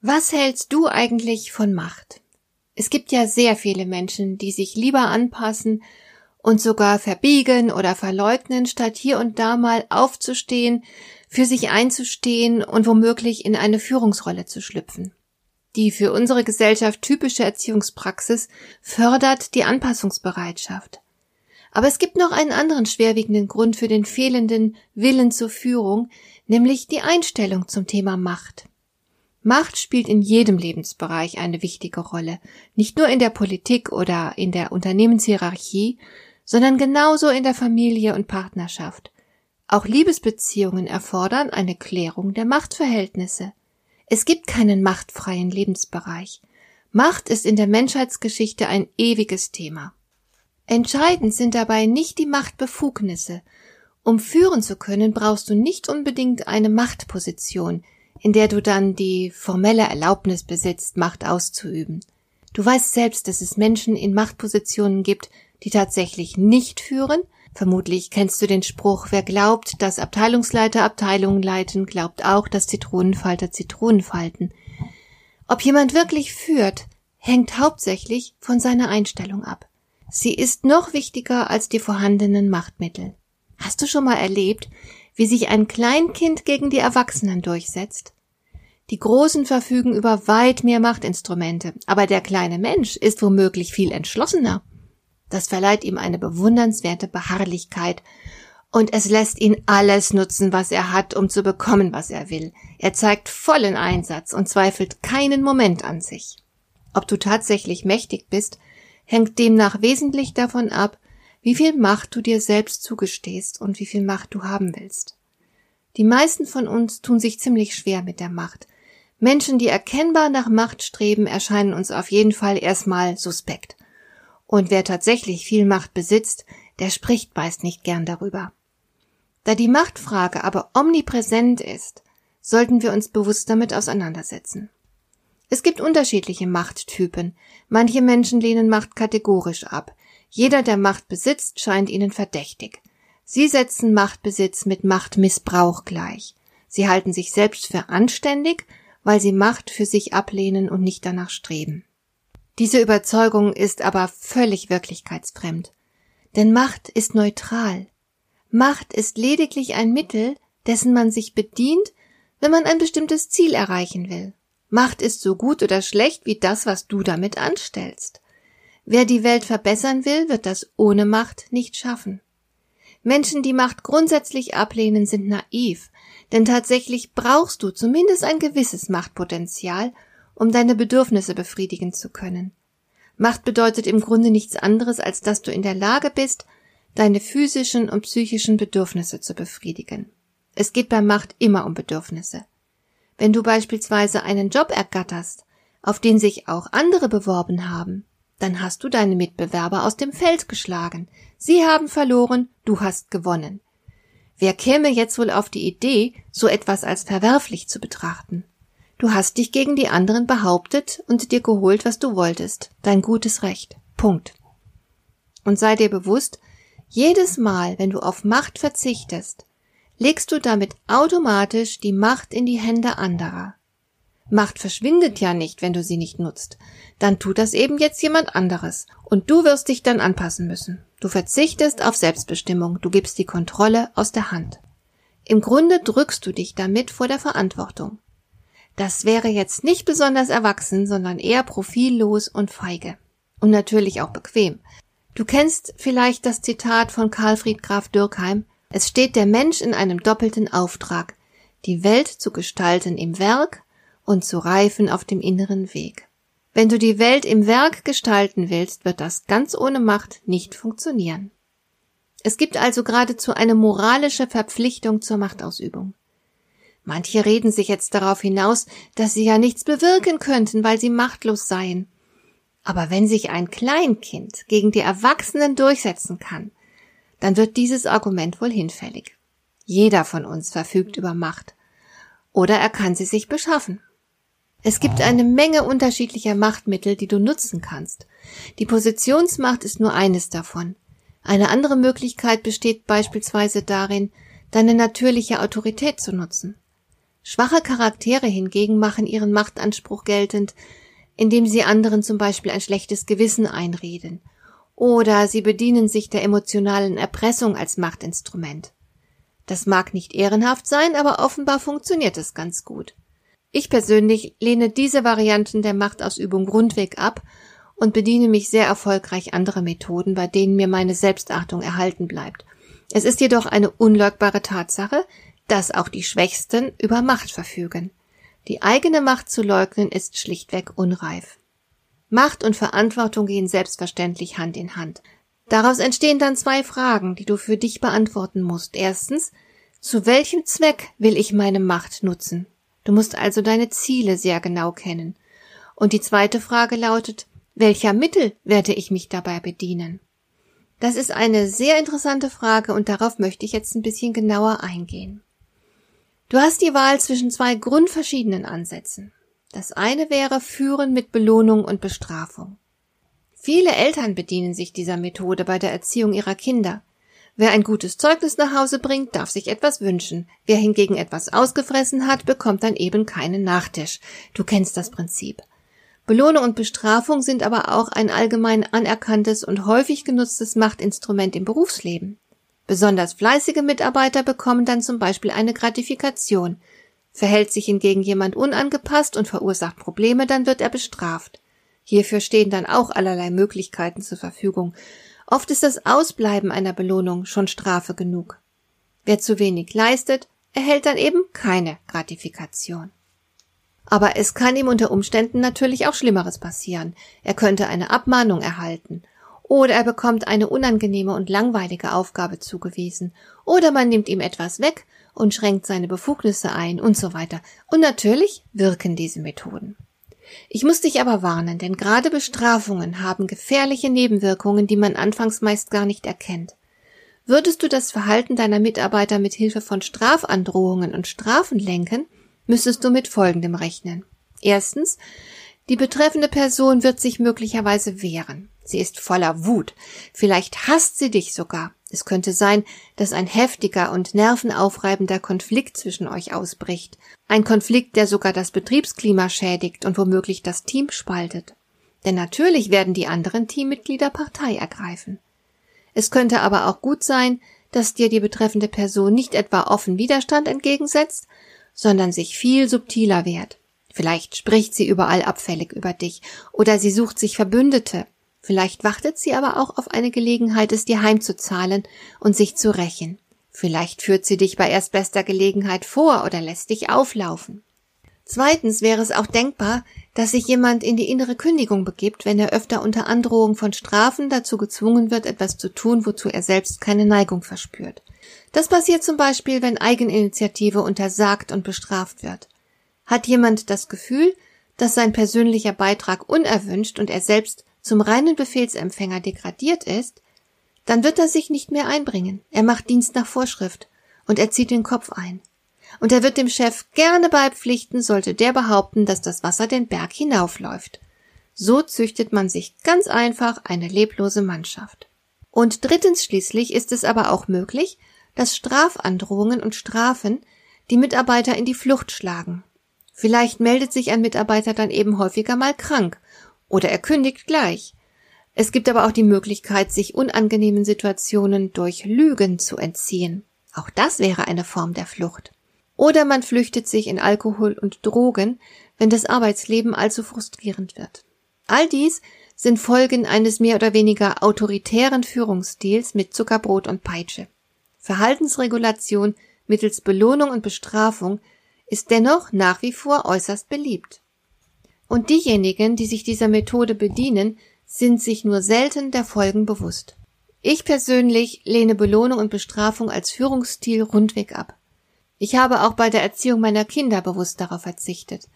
Was hältst du eigentlich von Macht? Es gibt ja sehr viele Menschen, die sich lieber anpassen und sogar verbiegen oder verleugnen, statt hier und da mal aufzustehen, für sich einzustehen und womöglich in eine Führungsrolle zu schlüpfen. Die für unsere Gesellschaft typische Erziehungspraxis fördert die Anpassungsbereitschaft. Aber es gibt noch einen anderen schwerwiegenden Grund für den fehlenden Willen zur Führung, nämlich die Einstellung zum Thema Macht. Macht spielt in jedem Lebensbereich eine wichtige Rolle, nicht nur in der Politik oder in der Unternehmenshierarchie, sondern genauso in der Familie und Partnerschaft. Auch Liebesbeziehungen erfordern eine Klärung der Machtverhältnisse. Es gibt keinen machtfreien Lebensbereich. Macht ist in der Menschheitsgeschichte ein ewiges Thema. Entscheidend sind dabei nicht die Machtbefugnisse. Um führen zu können, brauchst du nicht unbedingt eine Machtposition, in der du dann die formelle Erlaubnis besitzt, Macht auszuüben. Du weißt selbst, dass es Menschen in Machtpositionen gibt, die tatsächlich nicht führen. Vermutlich kennst du den Spruch, wer glaubt, dass Abteilungsleiter Abteilungen leiten, glaubt auch, dass Zitronenfalter Zitronen falten. Ob jemand wirklich führt, hängt hauptsächlich von seiner Einstellung ab. Sie ist noch wichtiger als die vorhandenen Machtmittel. Hast du schon mal erlebt, wie sich ein Kleinkind gegen die Erwachsenen durchsetzt. Die Großen verfügen über weit mehr Machtinstrumente, aber der kleine Mensch ist womöglich viel entschlossener. Das verleiht ihm eine bewundernswerte Beharrlichkeit, und es lässt ihn alles nutzen, was er hat, um zu bekommen, was er will. Er zeigt vollen Einsatz und zweifelt keinen Moment an sich. Ob du tatsächlich mächtig bist, hängt demnach wesentlich davon ab, wie viel Macht du dir selbst zugestehst und wie viel Macht du haben willst. Die meisten von uns tun sich ziemlich schwer mit der Macht. Menschen, die erkennbar nach Macht streben, erscheinen uns auf jeden Fall erstmal suspekt. Und wer tatsächlich viel Macht besitzt, der spricht meist nicht gern darüber. Da die Machtfrage aber omnipräsent ist, sollten wir uns bewusst damit auseinandersetzen. Es gibt unterschiedliche Machttypen. Manche Menschen lehnen Macht kategorisch ab. Jeder, der Macht besitzt, scheint ihnen verdächtig. Sie setzen Machtbesitz mit Machtmissbrauch gleich. Sie halten sich selbst für anständig, weil sie Macht für sich ablehnen und nicht danach streben. Diese Überzeugung ist aber völlig wirklichkeitsfremd. Denn Macht ist neutral. Macht ist lediglich ein Mittel, dessen man sich bedient, wenn man ein bestimmtes Ziel erreichen will. Macht ist so gut oder schlecht wie das, was du damit anstellst. Wer die Welt verbessern will, wird das ohne Macht nicht schaffen. Menschen, die Macht grundsätzlich ablehnen, sind naiv, denn tatsächlich brauchst du zumindest ein gewisses Machtpotenzial, um deine Bedürfnisse befriedigen zu können. Macht bedeutet im Grunde nichts anderes, als dass du in der Lage bist, deine physischen und psychischen Bedürfnisse zu befriedigen. Es geht bei Macht immer um Bedürfnisse. Wenn du beispielsweise einen Job ergatterst, auf den sich auch andere beworben haben, dann hast du deine Mitbewerber aus dem Feld geschlagen. Sie haben verloren, du hast gewonnen. Wer käme jetzt wohl auf die Idee, so etwas als verwerflich zu betrachten? Du hast dich gegen die anderen behauptet und dir geholt, was du wolltest, dein gutes Recht. Punkt. Und sei dir bewusst, jedes Mal, wenn du auf Macht verzichtest, legst du damit automatisch die Macht in die Hände anderer. Macht verschwindet ja nicht, wenn du sie nicht nutzt. Dann tut das eben jetzt jemand anderes. Und du wirst dich dann anpassen müssen. Du verzichtest auf Selbstbestimmung, du gibst die Kontrolle aus der Hand. Im Grunde drückst du dich damit vor der Verantwortung. Das wäre jetzt nicht besonders erwachsen, sondern eher profillos und feige. Und natürlich auch bequem. Du kennst vielleicht das Zitat von Karlfried Graf Dürkheim. Es steht der Mensch in einem doppelten Auftrag, die Welt zu gestalten im Werk und zu reifen auf dem inneren Weg. Wenn du die Welt im Werk gestalten willst, wird das ganz ohne Macht nicht funktionieren. Es gibt also geradezu eine moralische Verpflichtung zur Machtausübung. Manche reden sich jetzt darauf hinaus, dass sie ja nichts bewirken könnten, weil sie machtlos seien. Aber wenn sich ein Kleinkind gegen die Erwachsenen durchsetzen kann, dann wird dieses Argument wohl hinfällig. Jeder von uns verfügt über Macht. Oder er kann sie sich beschaffen. Es gibt eine Menge unterschiedlicher Machtmittel, die du nutzen kannst. Die Positionsmacht ist nur eines davon. Eine andere Möglichkeit besteht beispielsweise darin, deine natürliche Autorität zu nutzen. Schwache Charaktere hingegen machen ihren Machtanspruch geltend, indem sie anderen zum Beispiel ein schlechtes Gewissen einreden, oder sie bedienen sich der emotionalen Erpressung als Machtinstrument. Das mag nicht ehrenhaft sein, aber offenbar funktioniert es ganz gut. Ich persönlich lehne diese Varianten der Machtausübung grundweg ab und bediene mich sehr erfolgreich anderer Methoden, bei denen mir meine Selbstachtung erhalten bleibt. Es ist jedoch eine unleugbare Tatsache, dass auch die Schwächsten über Macht verfügen. Die eigene Macht zu leugnen ist schlichtweg unreif. Macht und Verantwortung gehen selbstverständlich Hand in Hand. Daraus entstehen dann zwei Fragen, die du für dich beantworten musst. Erstens, zu welchem Zweck will ich meine Macht nutzen? Du musst also deine Ziele sehr genau kennen. Und die zweite Frage lautet, welcher Mittel werde ich mich dabei bedienen? Das ist eine sehr interessante Frage und darauf möchte ich jetzt ein bisschen genauer eingehen. Du hast die Wahl zwischen zwei grundverschiedenen Ansätzen. Das eine wäre Führen mit Belohnung und Bestrafung. Viele Eltern bedienen sich dieser Methode bei der Erziehung ihrer Kinder. Wer ein gutes Zeugnis nach Hause bringt, darf sich etwas wünschen. Wer hingegen etwas ausgefressen hat, bekommt dann eben keinen Nachtisch. Du kennst das Prinzip. Belohnung und Bestrafung sind aber auch ein allgemein anerkanntes und häufig genutztes Machtinstrument im Berufsleben. Besonders fleißige Mitarbeiter bekommen dann zum Beispiel eine Gratifikation. Verhält sich hingegen jemand unangepasst und verursacht Probleme, dann wird er bestraft. Hierfür stehen dann auch allerlei Möglichkeiten zur Verfügung. Oft ist das Ausbleiben einer Belohnung schon Strafe genug. Wer zu wenig leistet, erhält dann eben keine Gratifikation. Aber es kann ihm unter Umständen natürlich auch Schlimmeres passieren. Er könnte eine Abmahnung erhalten. Oder er bekommt eine unangenehme und langweilige Aufgabe zugewiesen. Oder man nimmt ihm etwas weg und schränkt seine Befugnisse ein und so weiter. Und natürlich wirken diese Methoden. Ich muss dich aber warnen, denn gerade Bestrafungen haben gefährliche Nebenwirkungen, die man anfangs meist gar nicht erkennt. Würdest du das Verhalten deiner Mitarbeiter mit Hilfe von Strafandrohungen und Strafen lenken, müsstest du mit Folgendem rechnen. Erstens, die betreffende Person wird sich möglicherweise wehren. Sie ist voller Wut. Vielleicht hasst sie dich sogar. Es könnte sein, dass ein heftiger und nervenaufreibender Konflikt zwischen euch ausbricht. Ein Konflikt, der sogar das Betriebsklima schädigt und womöglich das Team spaltet. Denn natürlich werden die anderen Teammitglieder Partei ergreifen. Es könnte aber auch gut sein, dass dir die betreffende Person nicht etwa offen Widerstand entgegensetzt, sondern sich viel subtiler wehrt. Vielleicht spricht sie überall abfällig über dich oder sie sucht sich Verbündete Vielleicht wartet sie aber auch auf eine Gelegenheit, es dir heimzuzahlen und sich zu rächen. Vielleicht führt sie dich bei erstbester Gelegenheit vor oder lässt dich auflaufen. Zweitens wäre es auch denkbar, dass sich jemand in die innere Kündigung begibt, wenn er öfter unter Androhung von Strafen dazu gezwungen wird, etwas zu tun, wozu er selbst keine Neigung verspürt. Das passiert zum Beispiel, wenn Eigeninitiative untersagt und bestraft wird. Hat jemand das Gefühl, dass sein persönlicher Beitrag unerwünscht und er selbst zum reinen Befehlsempfänger degradiert ist, dann wird er sich nicht mehr einbringen. Er macht Dienst nach Vorschrift und er zieht den Kopf ein. Und er wird dem Chef gerne beipflichten, sollte der behaupten, dass das Wasser den Berg hinaufläuft. So züchtet man sich ganz einfach eine leblose Mannschaft. Und drittens schließlich ist es aber auch möglich, dass Strafandrohungen und Strafen die Mitarbeiter in die Flucht schlagen. Vielleicht meldet sich ein Mitarbeiter dann eben häufiger mal krank oder er kündigt gleich. Es gibt aber auch die Möglichkeit, sich unangenehmen Situationen durch Lügen zu entziehen. Auch das wäre eine Form der Flucht. Oder man flüchtet sich in Alkohol und Drogen, wenn das Arbeitsleben allzu frustrierend wird. All dies sind Folgen eines mehr oder weniger autoritären Führungsstils mit Zuckerbrot und Peitsche. Verhaltensregulation mittels Belohnung und Bestrafung ist dennoch nach wie vor äußerst beliebt. Und diejenigen, die sich dieser Methode bedienen, sind sich nur selten der Folgen bewusst. Ich persönlich lehne Belohnung und Bestrafung als Führungsstil rundweg ab. Ich habe auch bei der Erziehung meiner Kinder bewusst darauf verzichtet.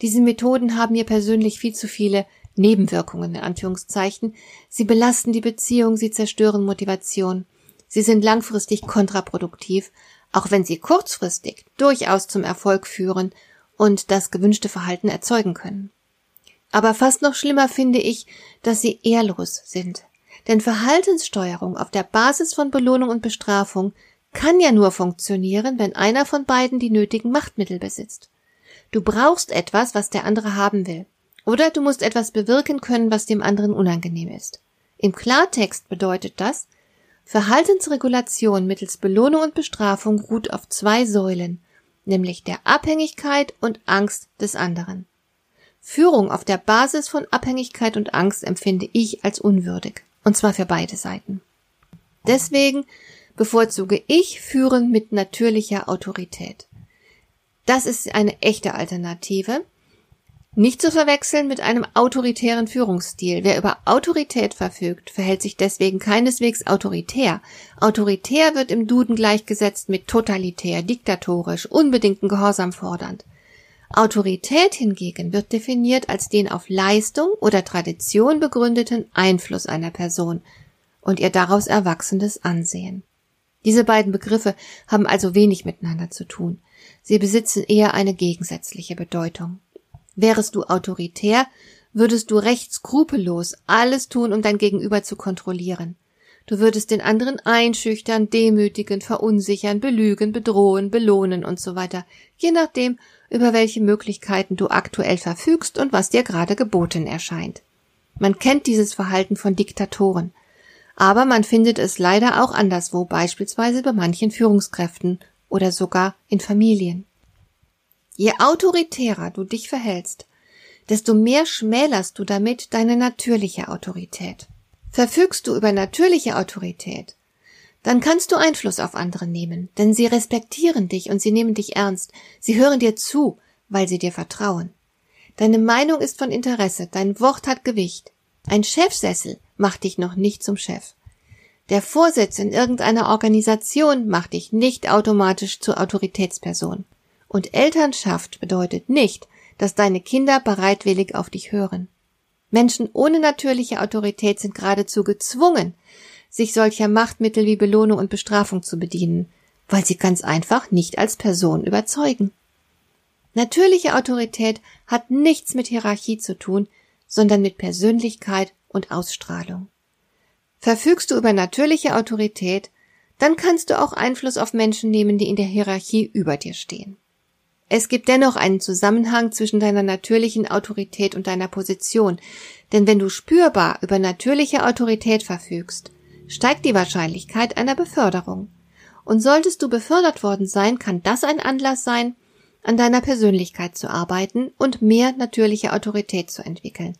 Diese Methoden haben mir persönlich viel zu viele Nebenwirkungen in Anführungszeichen. Sie belasten die Beziehung, sie zerstören Motivation. Sie sind langfristig kontraproduktiv, auch wenn sie kurzfristig durchaus zum Erfolg führen und das gewünschte Verhalten erzeugen können. Aber fast noch schlimmer finde ich, dass sie ehrlos sind. Denn Verhaltenssteuerung auf der Basis von Belohnung und Bestrafung kann ja nur funktionieren, wenn einer von beiden die nötigen Machtmittel besitzt. Du brauchst etwas, was der andere haben will. Oder du musst etwas bewirken können, was dem anderen unangenehm ist. Im Klartext bedeutet das, Verhaltensregulation mittels Belohnung und Bestrafung ruht auf zwei Säulen, nämlich der Abhängigkeit und Angst des anderen. Führung auf der Basis von Abhängigkeit und Angst empfinde ich als unwürdig, und zwar für beide Seiten. Deswegen bevorzuge ich Führen mit natürlicher Autorität. Das ist eine echte Alternative. Nicht zu verwechseln mit einem autoritären Führungsstil. Wer über Autorität verfügt, verhält sich deswegen keineswegs autoritär. Autoritär wird im Duden gleichgesetzt mit totalitär, diktatorisch, unbedingten Gehorsam fordernd. Autorität hingegen wird definiert als den auf Leistung oder Tradition begründeten Einfluss einer Person und ihr daraus erwachsendes Ansehen. Diese beiden Begriffe haben also wenig miteinander zu tun. Sie besitzen eher eine gegensätzliche Bedeutung. Wärest du autoritär, würdest du recht skrupellos alles tun, um dein Gegenüber zu kontrollieren. Du würdest den anderen einschüchtern, demütigen, verunsichern, belügen, bedrohen, belohnen und so weiter, je nachdem, über welche Möglichkeiten du aktuell verfügst und was dir gerade geboten erscheint. Man kennt dieses Verhalten von Diktatoren. Aber man findet es leider auch anderswo, beispielsweise bei manchen Führungskräften oder sogar in Familien. Je autoritärer du dich verhältst, desto mehr schmälerst du damit deine natürliche Autorität. Verfügst du über natürliche Autorität, dann kannst du Einfluss auf andere nehmen, denn sie respektieren dich und sie nehmen dich ernst. Sie hören dir zu, weil sie dir vertrauen. Deine Meinung ist von Interesse, dein Wort hat Gewicht. Ein Chefsessel macht dich noch nicht zum Chef. Der Vorsitz in irgendeiner Organisation macht dich nicht automatisch zur Autoritätsperson. Und Elternschaft bedeutet nicht, dass deine Kinder bereitwillig auf dich hören. Menschen ohne natürliche Autorität sind geradezu gezwungen, sich solcher Machtmittel wie Belohnung und Bestrafung zu bedienen, weil sie ganz einfach nicht als Person überzeugen. Natürliche Autorität hat nichts mit Hierarchie zu tun, sondern mit Persönlichkeit und Ausstrahlung. Verfügst du über natürliche Autorität, dann kannst du auch Einfluss auf Menschen nehmen, die in der Hierarchie über dir stehen. Es gibt dennoch einen Zusammenhang zwischen deiner natürlichen Autorität und deiner Position, denn wenn du spürbar über natürliche Autorität verfügst, steigt die Wahrscheinlichkeit einer Beförderung. Und solltest du befördert worden sein, kann das ein Anlass sein, an deiner Persönlichkeit zu arbeiten und mehr natürliche Autorität zu entwickeln.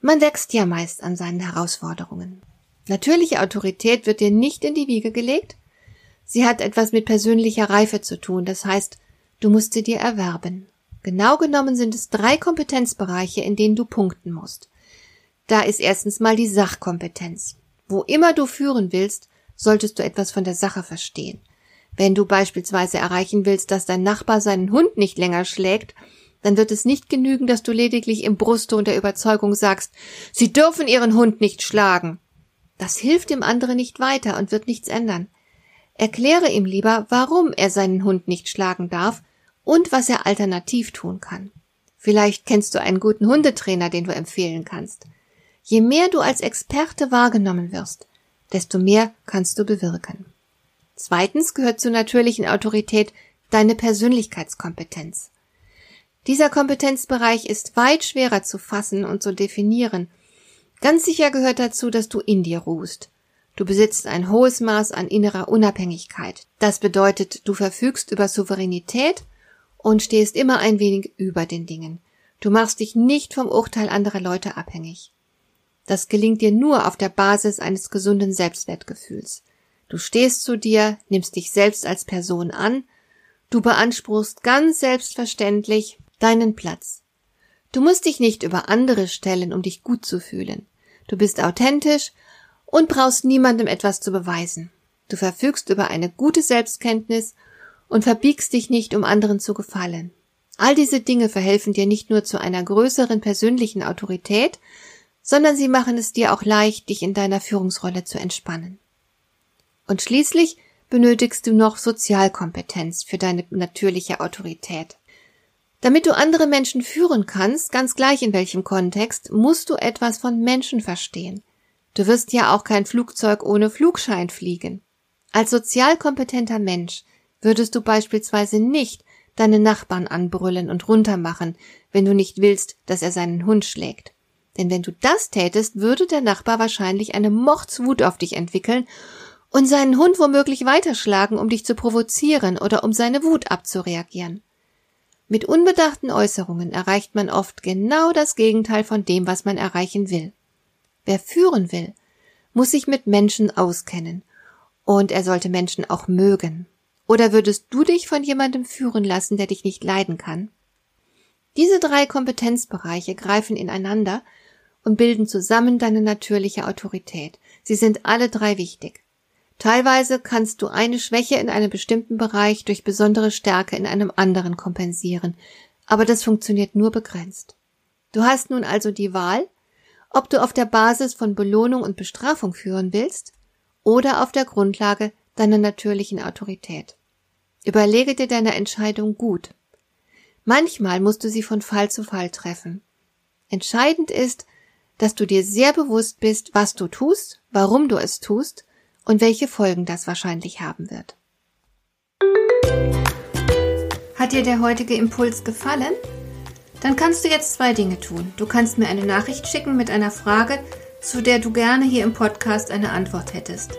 Man wächst ja meist an seinen Herausforderungen. Natürliche Autorität wird dir nicht in die Wiege gelegt. Sie hat etwas mit persönlicher Reife zu tun, das heißt, du musst sie dir erwerben. Genau genommen sind es drei Kompetenzbereiche, in denen du punkten musst. Da ist erstens mal die Sachkompetenz. Wo immer du führen willst, solltest du etwas von der Sache verstehen. Wenn du beispielsweise erreichen willst, dass dein Nachbar seinen Hund nicht länger schlägt, dann wird es nicht genügen, dass du lediglich im Brustton der Überzeugung sagst, Sie dürfen Ihren Hund nicht schlagen. Das hilft dem anderen nicht weiter und wird nichts ändern. Erkläre ihm lieber, warum er seinen Hund nicht schlagen darf und was er alternativ tun kann. Vielleicht kennst du einen guten Hundetrainer, den du empfehlen kannst. Je mehr du als Experte wahrgenommen wirst, desto mehr kannst du bewirken. Zweitens gehört zur natürlichen Autorität deine Persönlichkeitskompetenz. Dieser Kompetenzbereich ist weit schwerer zu fassen und zu definieren. Ganz sicher gehört dazu, dass du in dir ruhst. Du besitzt ein hohes Maß an innerer Unabhängigkeit. Das bedeutet, du verfügst über Souveränität und stehst immer ein wenig über den Dingen. Du machst dich nicht vom Urteil anderer Leute abhängig. Das gelingt dir nur auf der Basis eines gesunden Selbstwertgefühls. Du stehst zu dir, nimmst dich selbst als Person an, du beanspruchst ganz selbstverständlich deinen Platz. Du musst dich nicht über andere stellen, um dich gut zu fühlen. Du bist authentisch und brauchst niemandem etwas zu beweisen. Du verfügst über eine gute Selbstkenntnis und verbiegst dich nicht, um anderen zu gefallen. All diese Dinge verhelfen dir nicht nur zu einer größeren persönlichen Autorität, sondern sie machen es dir auch leicht, dich in deiner Führungsrolle zu entspannen. Und schließlich benötigst du noch Sozialkompetenz für deine natürliche Autorität. Damit du andere Menschen führen kannst, ganz gleich in welchem Kontext, musst du etwas von Menschen verstehen. Du wirst ja auch kein Flugzeug ohne Flugschein fliegen. Als sozial kompetenter Mensch würdest du beispielsweise nicht deine Nachbarn anbrüllen und runtermachen, wenn du nicht willst, dass er seinen Hund schlägt. Denn wenn du das tätest, würde der Nachbar wahrscheinlich eine Mordswut auf dich entwickeln und seinen Hund womöglich weiterschlagen, um dich zu provozieren oder um seine Wut abzureagieren. Mit unbedachten Äußerungen erreicht man oft genau das Gegenteil von dem, was man erreichen will. Wer führen will, muss sich mit Menschen auskennen. Und er sollte Menschen auch mögen. Oder würdest du dich von jemandem führen lassen, der dich nicht leiden kann? Diese drei Kompetenzbereiche greifen ineinander und bilden zusammen deine natürliche Autorität. Sie sind alle drei wichtig. Teilweise kannst du eine Schwäche in einem bestimmten Bereich durch besondere Stärke in einem anderen kompensieren, aber das funktioniert nur begrenzt. Du hast nun also die Wahl, ob du auf der Basis von Belohnung und Bestrafung führen willst oder auf der Grundlage deiner natürlichen Autorität. Überlege dir deine Entscheidung gut. Manchmal musst du sie von Fall zu Fall treffen. Entscheidend ist, dass du dir sehr bewusst bist, was du tust, warum du es tust und welche Folgen das wahrscheinlich haben wird. Hat dir der heutige Impuls gefallen? Dann kannst du jetzt zwei Dinge tun. Du kannst mir eine Nachricht schicken mit einer Frage, zu der du gerne hier im Podcast eine Antwort hättest.